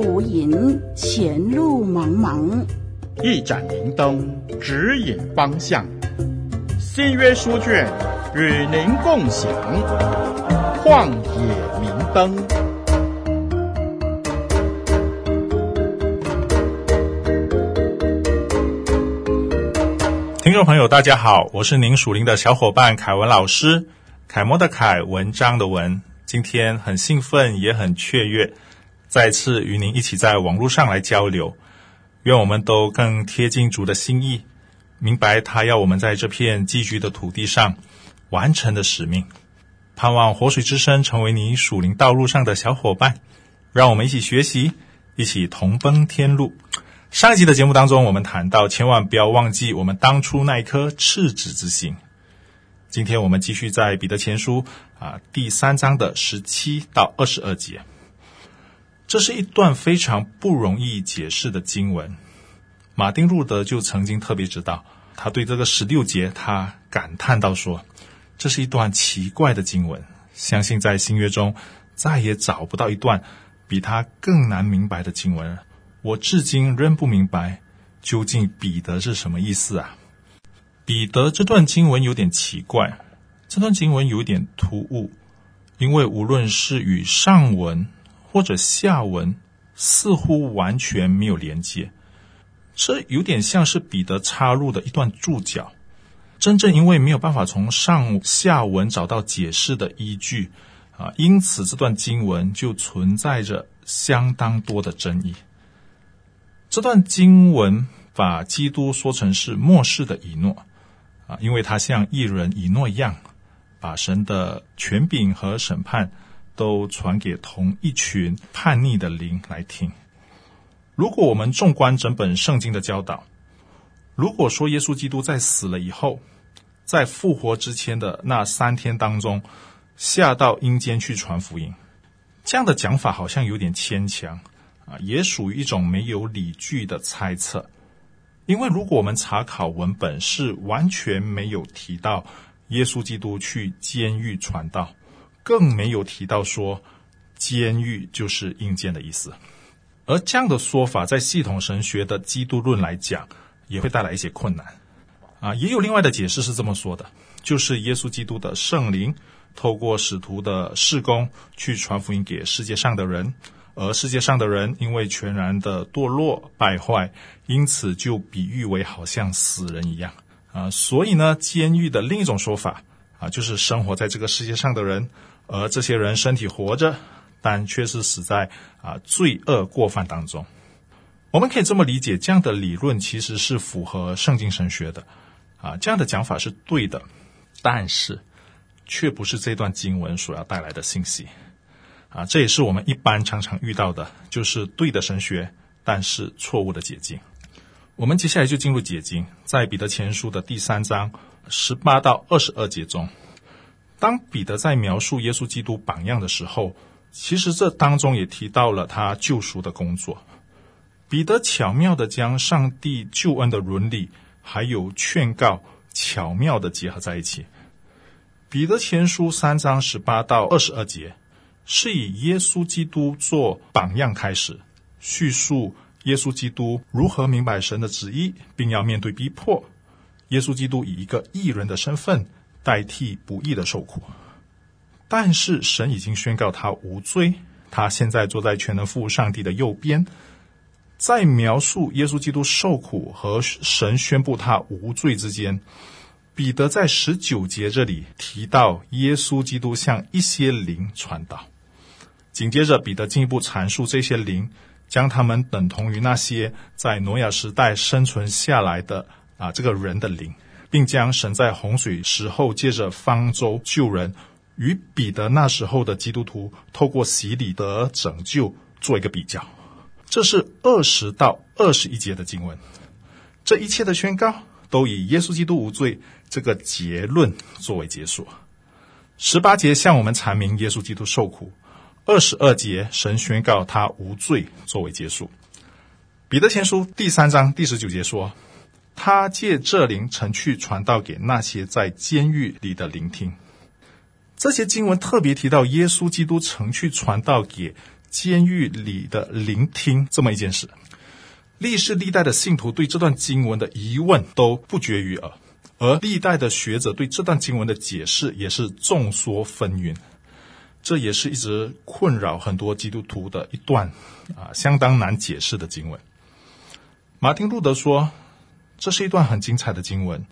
无影，前路茫茫。一盏明灯指引方向，新约书卷与您共享。旷野明灯。听众朋友，大家好，我是您属灵的小伙伴凯文老师，楷模的楷，文章的文。今天很兴奋，也很雀跃，再次与您一起在网络上来交流。愿我们都更贴近主的心意，明白他要我们在这片寄居的土地上完成的使命。盼望活水之声成为你属灵道路上的小伙伴，让我们一起学习，一起同奔天路。上一集的节目当中，我们谈到，千万不要忘记我们当初那一颗赤子之心。今天我们继续在彼得前书啊第三章的十七到二十二节，这是一段非常不容易解释的经文。马丁路德就曾经特别知道，他对这个十六节他感叹到说：“这是一段奇怪的经文，相信在新约中再也找不到一段比它更难明白的经文。我至今仍不明白，究竟彼得是什么意思啊？”彼得这段经文有点奇怪，这段经文有点突兀，因为无论是与上文或者下文，似乎完全没有连接。这有点像是彼得插入的一段注脚。真正因为没有办法从上下文找到解释的依据啊，因此这段经文就存在着相当多的争议。这段经文把基督说成是末世的以诺。啊，因为他像一人以诺一样，把神的权柄和审判都传给同一群叛逆的灵来听。如果我们纵观整本圣经的教导，如果说耶稣基督在死了以后，在复活之前的那三天当中下到阴间去传福音，这样的讲法好像有点牵强啊，也属于一种没有理据的猜测。因为如果我们查考文本，是完全没有提到耶稣基督去监狱传道，更没有提到说监狱就是硬件的意思。而这样的说法，在系统神学的基督论来讲，也会带来一些困难。啊，也有另外的解释是这么说的，就是耶稣基督的圣灵透过使徒的事工去传福音给世界上的人。而世界上的人因为全然的堕落败坏，因此就比喻为好像死人一样啊。所以呢，监狱的另一种说法啊，就是生活在这个世界上的人，而这些人身体活着，但却是死在啊罪恶过犯当中。我们可以这么理解，这样的理论其实是符合圣经神学的啊，这样的讲法是对的，但是却不是这段经文所要带来的信息。啊，这也是我们一般常常遇到的，就是对的神学，但是错误的解经。我们接下来就进入解经，在彼得前书的第三章十八到二十二节中，当彼得在描述耶稣基督榜样的时候，其实这当中也提到了他救赎的工作。彼得巧妙地将上帝救恩的伦理还有劝告巧妙地结合在一起。彼得前书三章十八到二十二节。是以耶稣基督做榜样开始，叙述耶稣基督如何明白神的旨意，并要面对逼迫。耶稣基督以一个义人的身份代替不义的受苦，但是神已经宣告他无罪，他现在坐在全能父上帝的右边。在描述耶稣基督受苦和神宣布他无罪之间，彼得在十九节这里提到耶稣基督向一些灵传道。紧接着，彼得进一步阐述这些灵，将他们等同于那些在挪亚时代生存下来的啊这个人的灵，并将神在洪水时候借着方舟救人，与彼得那时候的基督徒透过洗礼得拯救做一个比较。这是二十到二十一节的经文，这一切的宣告都以耶稣基督无罪这个结论作为结束。十八节向我们阐明耶稣基督受苦。二十二节，神宣告他无罪作为结束。彼得前书第三章第十九节说：“他借这灵曾去传道给那些在监狱里的聆听。”这些经文特别提到耶稣基督曾去传道给监狱里的聆听这么一件事。历世历代的信徒对这段经文的疑问都不绝于耳，而历代的学者对这段经文的解释也是众说纷纭。这也是一直困扰很多基督徒的一段啊，相当难解释的经文。马丁路德说，这是一段很精彩的经文，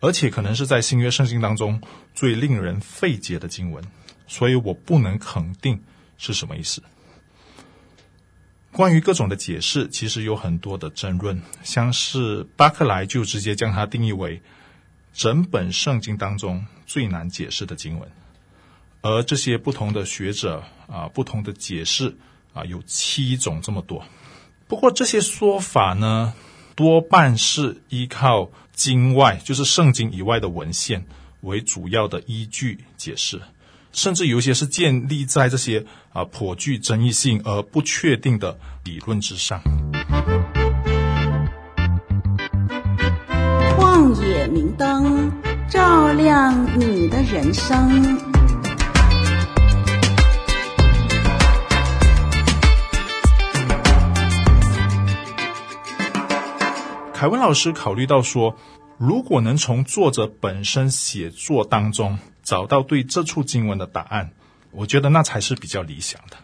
而且可能是在新约圣经当中最令人费解的经文，所以我不能肯定是什么意思。关于各种的解释，其实有很多的争论，像是巴克莱就直接将它定义为整本圣经当中最难解释的经文。而这些不同的学者啊，不同的解释啊，有七种这么多。不过这些说法呢，多半是依靠经外，就是圣经以外的文献为主要的依据解释，甚至有些是建立在这些啊颇具争议性而不确定的理论之上。旷野明灯，照亮你的人生。凯文老师考虑到说，如果能从作者本身写作当中找到对这处经文的答案，我觉得那才是比较理想的。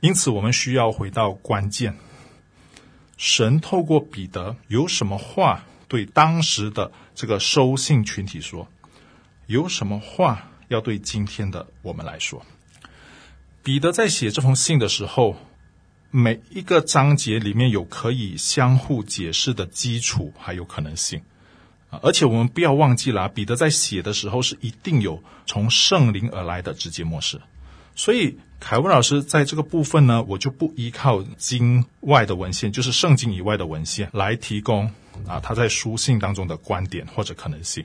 因此，我们需要回到关键：神透过彼得有什么话对当时的这个收信群体说？有什么话要对今天的我们来说？彼得在写这封信的时候。每一个章节里面有可以相互解释的基础，还有可能性啊！而且我们不要忘记了，彼得在写的时候是一定有从圣灵而来的直接模式。所以凯文老师在这个部分呢，我就不依靠经外的文献，就是圣经以外的文献来提供啊他在书信当中的观点或者可能性。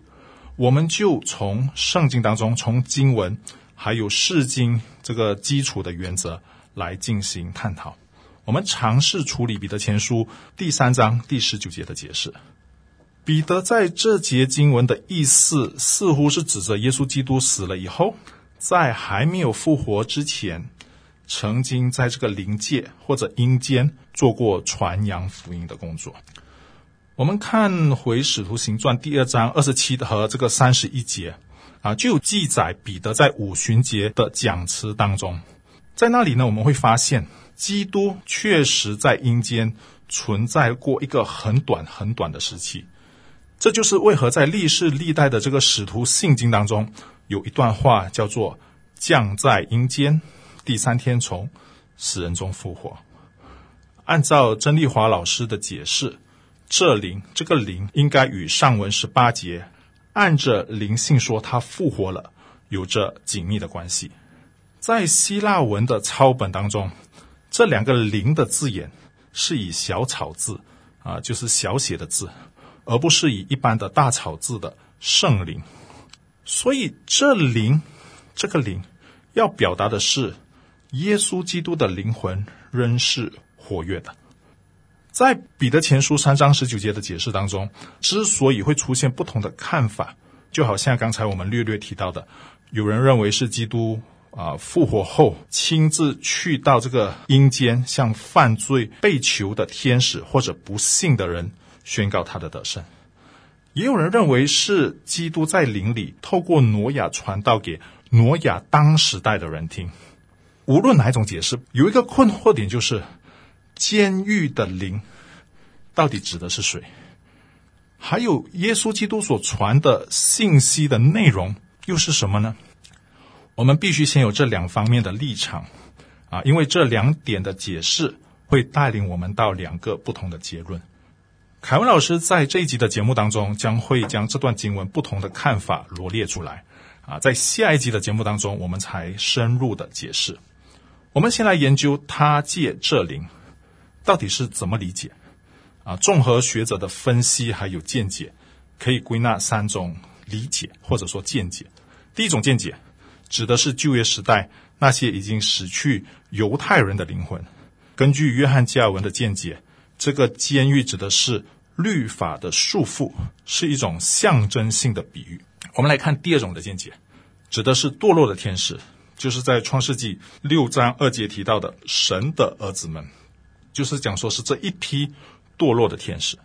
我们就从圣经当中，从经文还有释经这个基础的原则来进行探讨。我们尝试处理彼得前书第三章第十九节的解释。彼得在这节经文的意思，似乎是指着耶稣基督死了以后，在还没有复活之前，曾经在这个灵界或者阴间做过传扬福音的工作。我们看回使徒行传第二章二十七和这个三十一节啊，就有记载彼得在五旬节的讲词当中，在那里呢，我们会发现。基督确实在阴间存在过一个很短很短的时期，这就是为何在历世历代的这个使徒信经当中，有一段话叫做“降在阴间，第三天从死人中复活”。按照曾丽华老师的解释，这灵这个灵应该与上文十八节按着灵性说他复活了有着紧密的关系。在希腊文的抄本当中。这两个“灵”的字眼是以小草字啊，就是小写的字，而不是以一般的大草字的“圣灵”。所以，这灵，这个灵，要表达的是耶稣基督的灵魂仍是活跃的。在彼得前书三章十九节的解释当中，之所以会出现不同的看法，就好像刚才我们略略提到的，有人认为是基督。啊！复活后亲自去到这个阴间，向犯罪被囚的天使或者不幸的人宣告他的得胜。也有人认为是基督在灵里透过挪亚传道给挪亚当时代的人听。无论哪一种解释，有一个困惑点就是：监狱的灵到底指的是谁？还有耶稣基督所传的信息的内容又是什么呢？我们必须先有这两方面的立场，啊，因为这两点的解释会带领我们到两个不同的结论。凯文老师在这一集的节目当中将会将这段经文不同的看法罗列出来，啊，在下一集的节目当中我们才深入的解释。我们先来研究他借这灵到底是怎么理解，啊，综合学者的分析还有见解，可以归纳三种理解或者说见解。第一种见解。指的是旧约时代那些已经死去犹太人的灵魂。根据约翰加尔文的见解，这个监狱指的是律法的束缚，是一种象征性的比喻。我们来看第二种的见解，指的是堕落的天使，就是在创世纪六章二节提到的神的儿子们，就是讲说是这一批堕落的天使。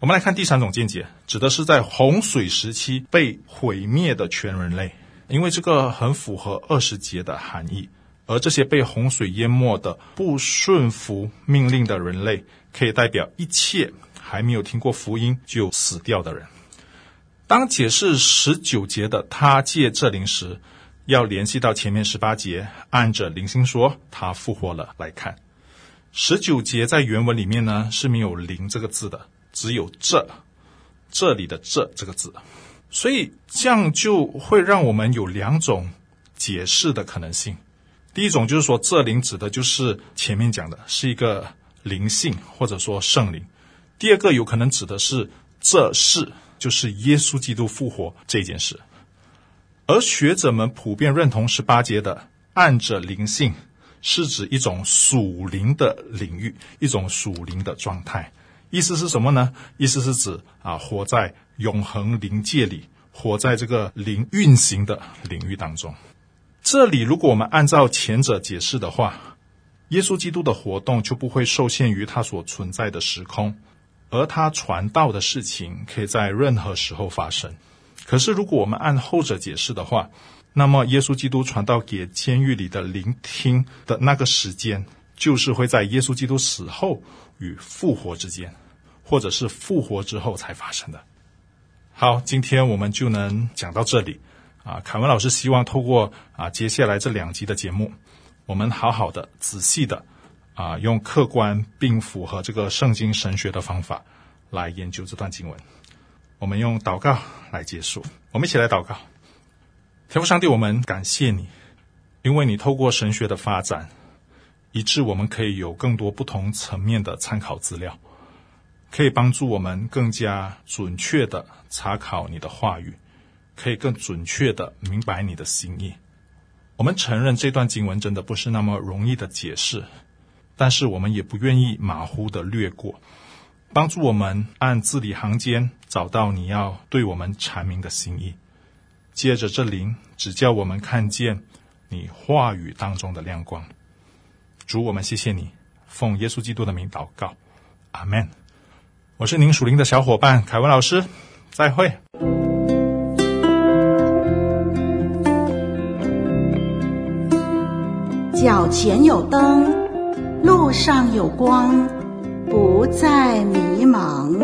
我们来看第三种见解，指的是在洪水时期被毁灭的全人类，因为这个很符合二十节的含义。而这些被洪水淹没的不顺服命令的人类，可以代表一切还没有听过福音就死掉的人。当解释十九节的他借这灵时，要联系到前面十八节按着灵心说他复活了来看。十九节在原文里面呢是没有“灵”这个字的。只有这，这里的“这”这个字，所以这样就会让我们有两种解释的可能性。第一种就是说，这灵指的就是前面讲的是一个灵性，或者说圣灵。第二个有可能指的是这事，就是耶稣基督复活这件事。而学者们普遍认同十八节的按着灵性，是指一种属灵的领域，一种属灵的状态。意思是什么呢？意思是指啊，活在永恒灵界里，活在这个灵运行的领域当中。这里，如果我们按照前者解释的话，耶稣基督的活动就不会受限于他所存在的时空，而他传道的事情可以在任何时候发生。可是，如果我们按后者解释的话，那么耶稣基督传道给监狱里的聆听的那个时间，就是会在耶稣基督死后。与复活之间，或者是复活之后才发生的。好，今天我们就能讲到这里啊。凯文老师希望透过啊接下来这两集的节目，我们好好的、仔细的啊，用客观并符合这个圣经神学的方法来研究这段经文。我们用祷告来结束，我们一起来祷告。天父上帝，我们感谢你，因为你透过神学的发展。以致我们可以有更多不同层面的参考资料，可以帮助我们更加准确地查考你的话语，可以更准确地明白你的心意。我们承认这段经文真的不是那么容易的解释，但是我们也不愿意马虎的略过，帮助我们按字里行间找到你要对我们阐明的心意。接着这灵，指教我们看见你话语当中的亮光。主，我们谢谢你，奉耶稣基督的名祷告，阿门。我是您属灵的小伙伴凯文老师，再会。脚前有灯，路上有光，不再迷茫